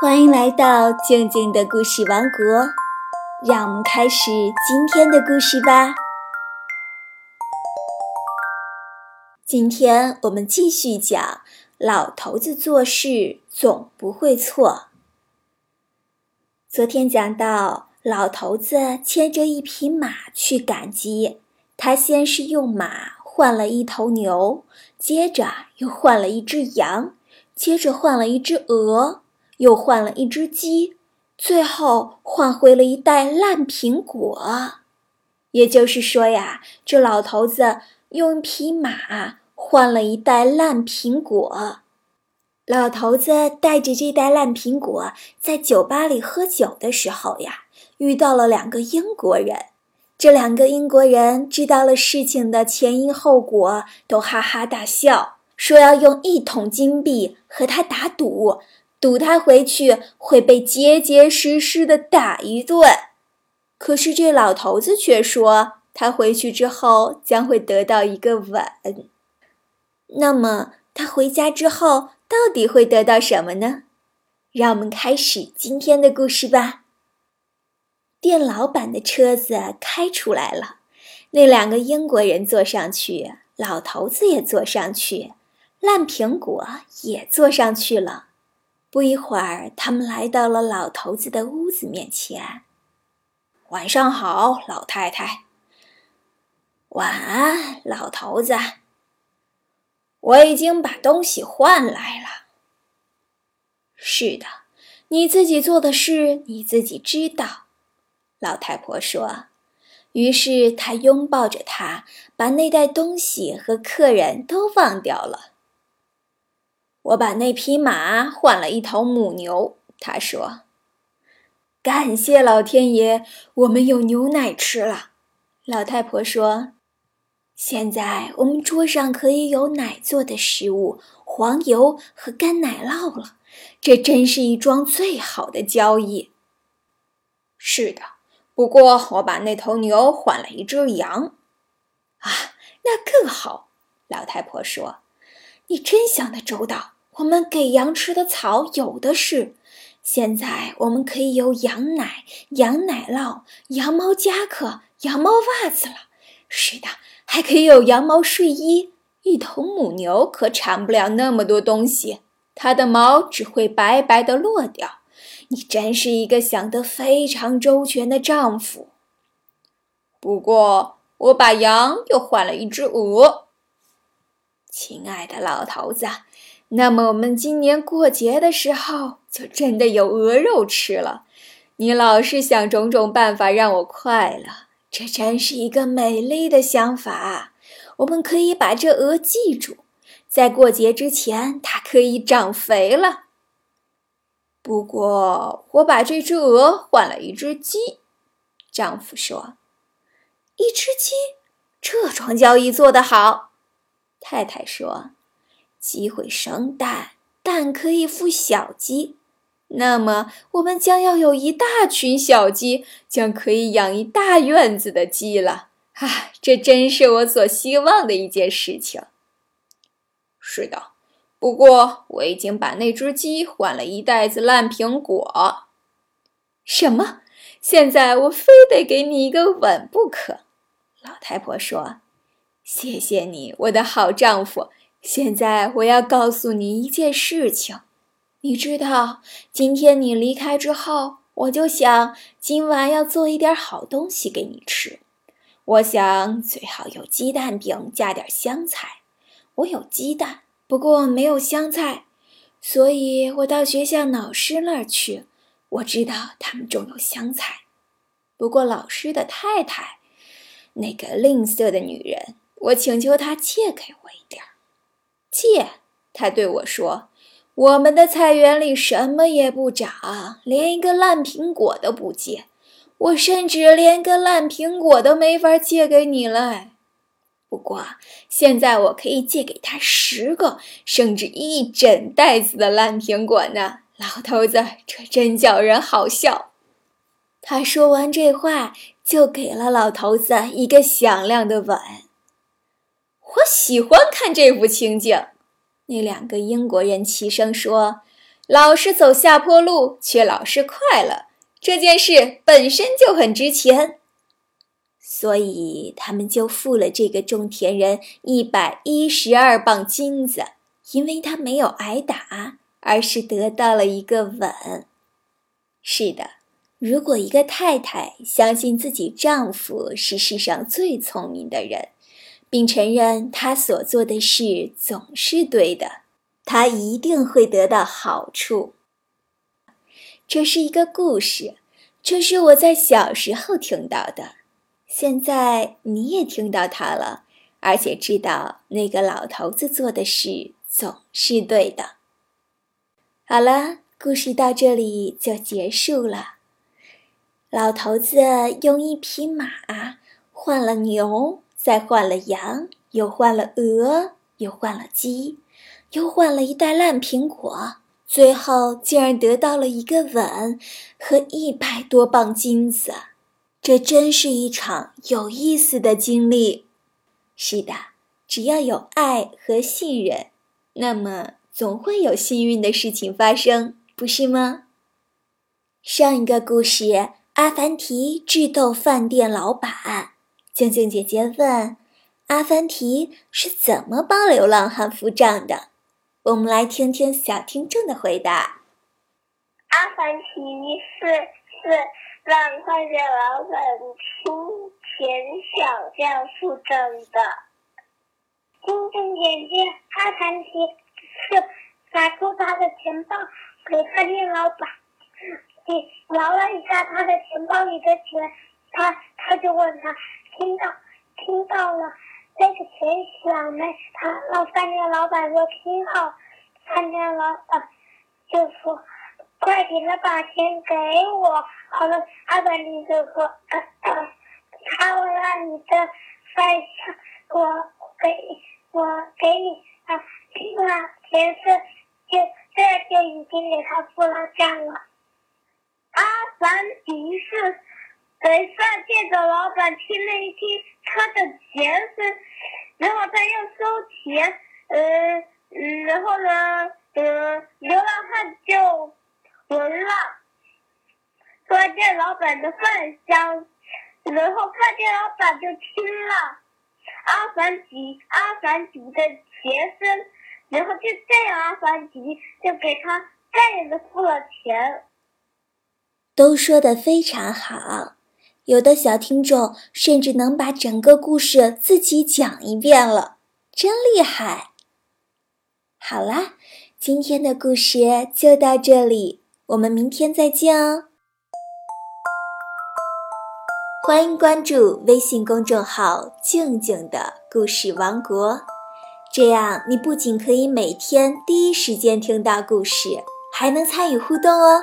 欢迎来到静静的故事王国，让我们开始今天的故事吧。今天我们继续讲老头子做事总不会错。昨天讲到，老头子牵着一匹马去赶集，他先是用马换了一头牛，接着又换了一只羊，接着换了一只鹅。又换了一只鸡，最后换回了一袋烂苹果。也就是说呀，这老头子用一匹马换了一袋烂苹果。老头子带着这袋烂苹果在酒吧里喝酒的时候呀，遇到了两个英国人。这两个英国人知道了事情的前因后果，都哈哈大笑，说要用一桶金币和他打赌。赌他回去会被结结实实的打一顿，可是这老头子却说他回去之后将会得到一个吻。那么他回家之后到底会得到什么呢？让我们开始今天的故事吧。店老板的车子开出来了，那两个英国人坐上去，老头子也坐上去，烂苹果也坐上去了。不一会儿，他们来到了老头子的屋子面前。晚上好，老太太。晚安，老头子。我已经把东西换来了。是的，你自己做的事你自己知道。老太婆说。于是她拥抱着他，把那袋东西和客人都忘掉了。我把那匹马换了一头母牛，他说：“感谢老天爷，我们有牛奶吃了。”老太婆说：“现在我们桌上可以有奶做的食物、黄油和干奶酪了，这真是一桩最好的交易。”是的，不过我把那头牛换了一只羊。啊，那更好。老太婆说。你真想得周到！我们给羊吃的草有的是，现在我们可以有羊奶、羊奶酪、羊毛夹克、羊毛袜子了。是的，还可以有羊毛睡衣。一头母牛可产不了那么多东西，它的毛只会白白的落掉。你真是一个想得非常周全的丈夫。不过，我把羊又换了一只鹅。亲爱的老头子，那么我们今年过节的时候就真的有鹅肉吃了。你老是想种种办法让我快乐，这真是一个美丽的想法。我们可以把这鹅记住，在过节之前它可以长肥了。不过我把这只鹅换了一只鸡，丈夫说：“一只鸡，这桩交易做得好。”太太说：“鸡会生蛋，蛋可以孵小鸡，那么我们将要有一大群小鸡，将可以养一大院子的鸡了。啊，这真是我所希望的一件事情。”是的，不过我已经把那只鸡换了一袋子烂苹果。什么？现在我非得给你一个吻不可？老太婆说。谢谢你，我的好丈夫。现在我要告诉你一件事情，你知道，今天你离开之后，我就想今晚要做一点好东西给你吃。我想最好有鸡蛋饼，加点香菜。我有鸡蛋，不过没有香菜，所以我到学校老师那儿去。我知道他们种有香菜，不过老师的太太，那个吝啬的女人。我请求他借给我一点儿，借。他对我说：“我们的菜园里什么也不长，连一个烂苹果都不借。我甚至连个烂苹果都没法借给你了。不过现在我可以借给他十个，甚至一整袋子的烂苹果呢。”老头子，这真叫人好笑。他说完这话，就给了老头子一个响亮的吻。我喜欢看这幅情景，那两个英国人齐声说：“老是走下坡路，却老是快乐，这件事本身就很值钱。所以他们就付了这个种田人一百一十二磅金子，因为他没有挨打，而是得到了一个吻。是的，如果一个太太相信自己丈夫是世上最聪明的人，并承认他所做的事总是对的，他一定会得到好处。这是一个故事，这是我在小时候听到的。现在你也听到它了，而且知道那个老头子做的事总是对的。好了，故事到这里就结束了。老头子用一匹马换了牛，再换了羊，又换了鹅，又换了鸡，又换了一袋烂苹果，最后竟然得到了一个吻和一百多磅金子。这真是一场有意思的经历。是的，只要有爱和信任，那么总会有幸运的事情发生，不是吗？上一个故事，阿凡提智斗饭店老板。静静姐姐问：“阿凡提是怎么帮流浪汉付账的？”我们来听听小听众的回答。阿凡提是是。让饭店老板出钱小价付账的。晶晶姐姐，阿凡提是拿出他的钱包给饭店老板，你摇了一下他的钱包里的钱，他他就问他听到听到了那个钱响没？他让饭店老板说听到，饭店老板就说。快点的把钱给我！好了，阿凡提就说：“他会让你的饭钱，我给，我给你啊，听了钱是就这就已经给他付了账了。”阿凡提是给饭店的老板听了一听他的钱声，然后他要收钱，呃，然后呢，呃，流浪汉就。闻了饭店老板的饭香，然后饭店老板就听了阿凡提阿凡提的钱声，然后就这样阿凡提就给他再一次付了钱。都说的非常好，有的小听众甚至能把整个故事自己讲一遍了，真厉害！好啦，今天的故事就到这里。我们明天再见哦！欢迎关注微信公众号“静静的故事王国”，这样你不仅可以每天第一时间听到故事，还能参与互动哦。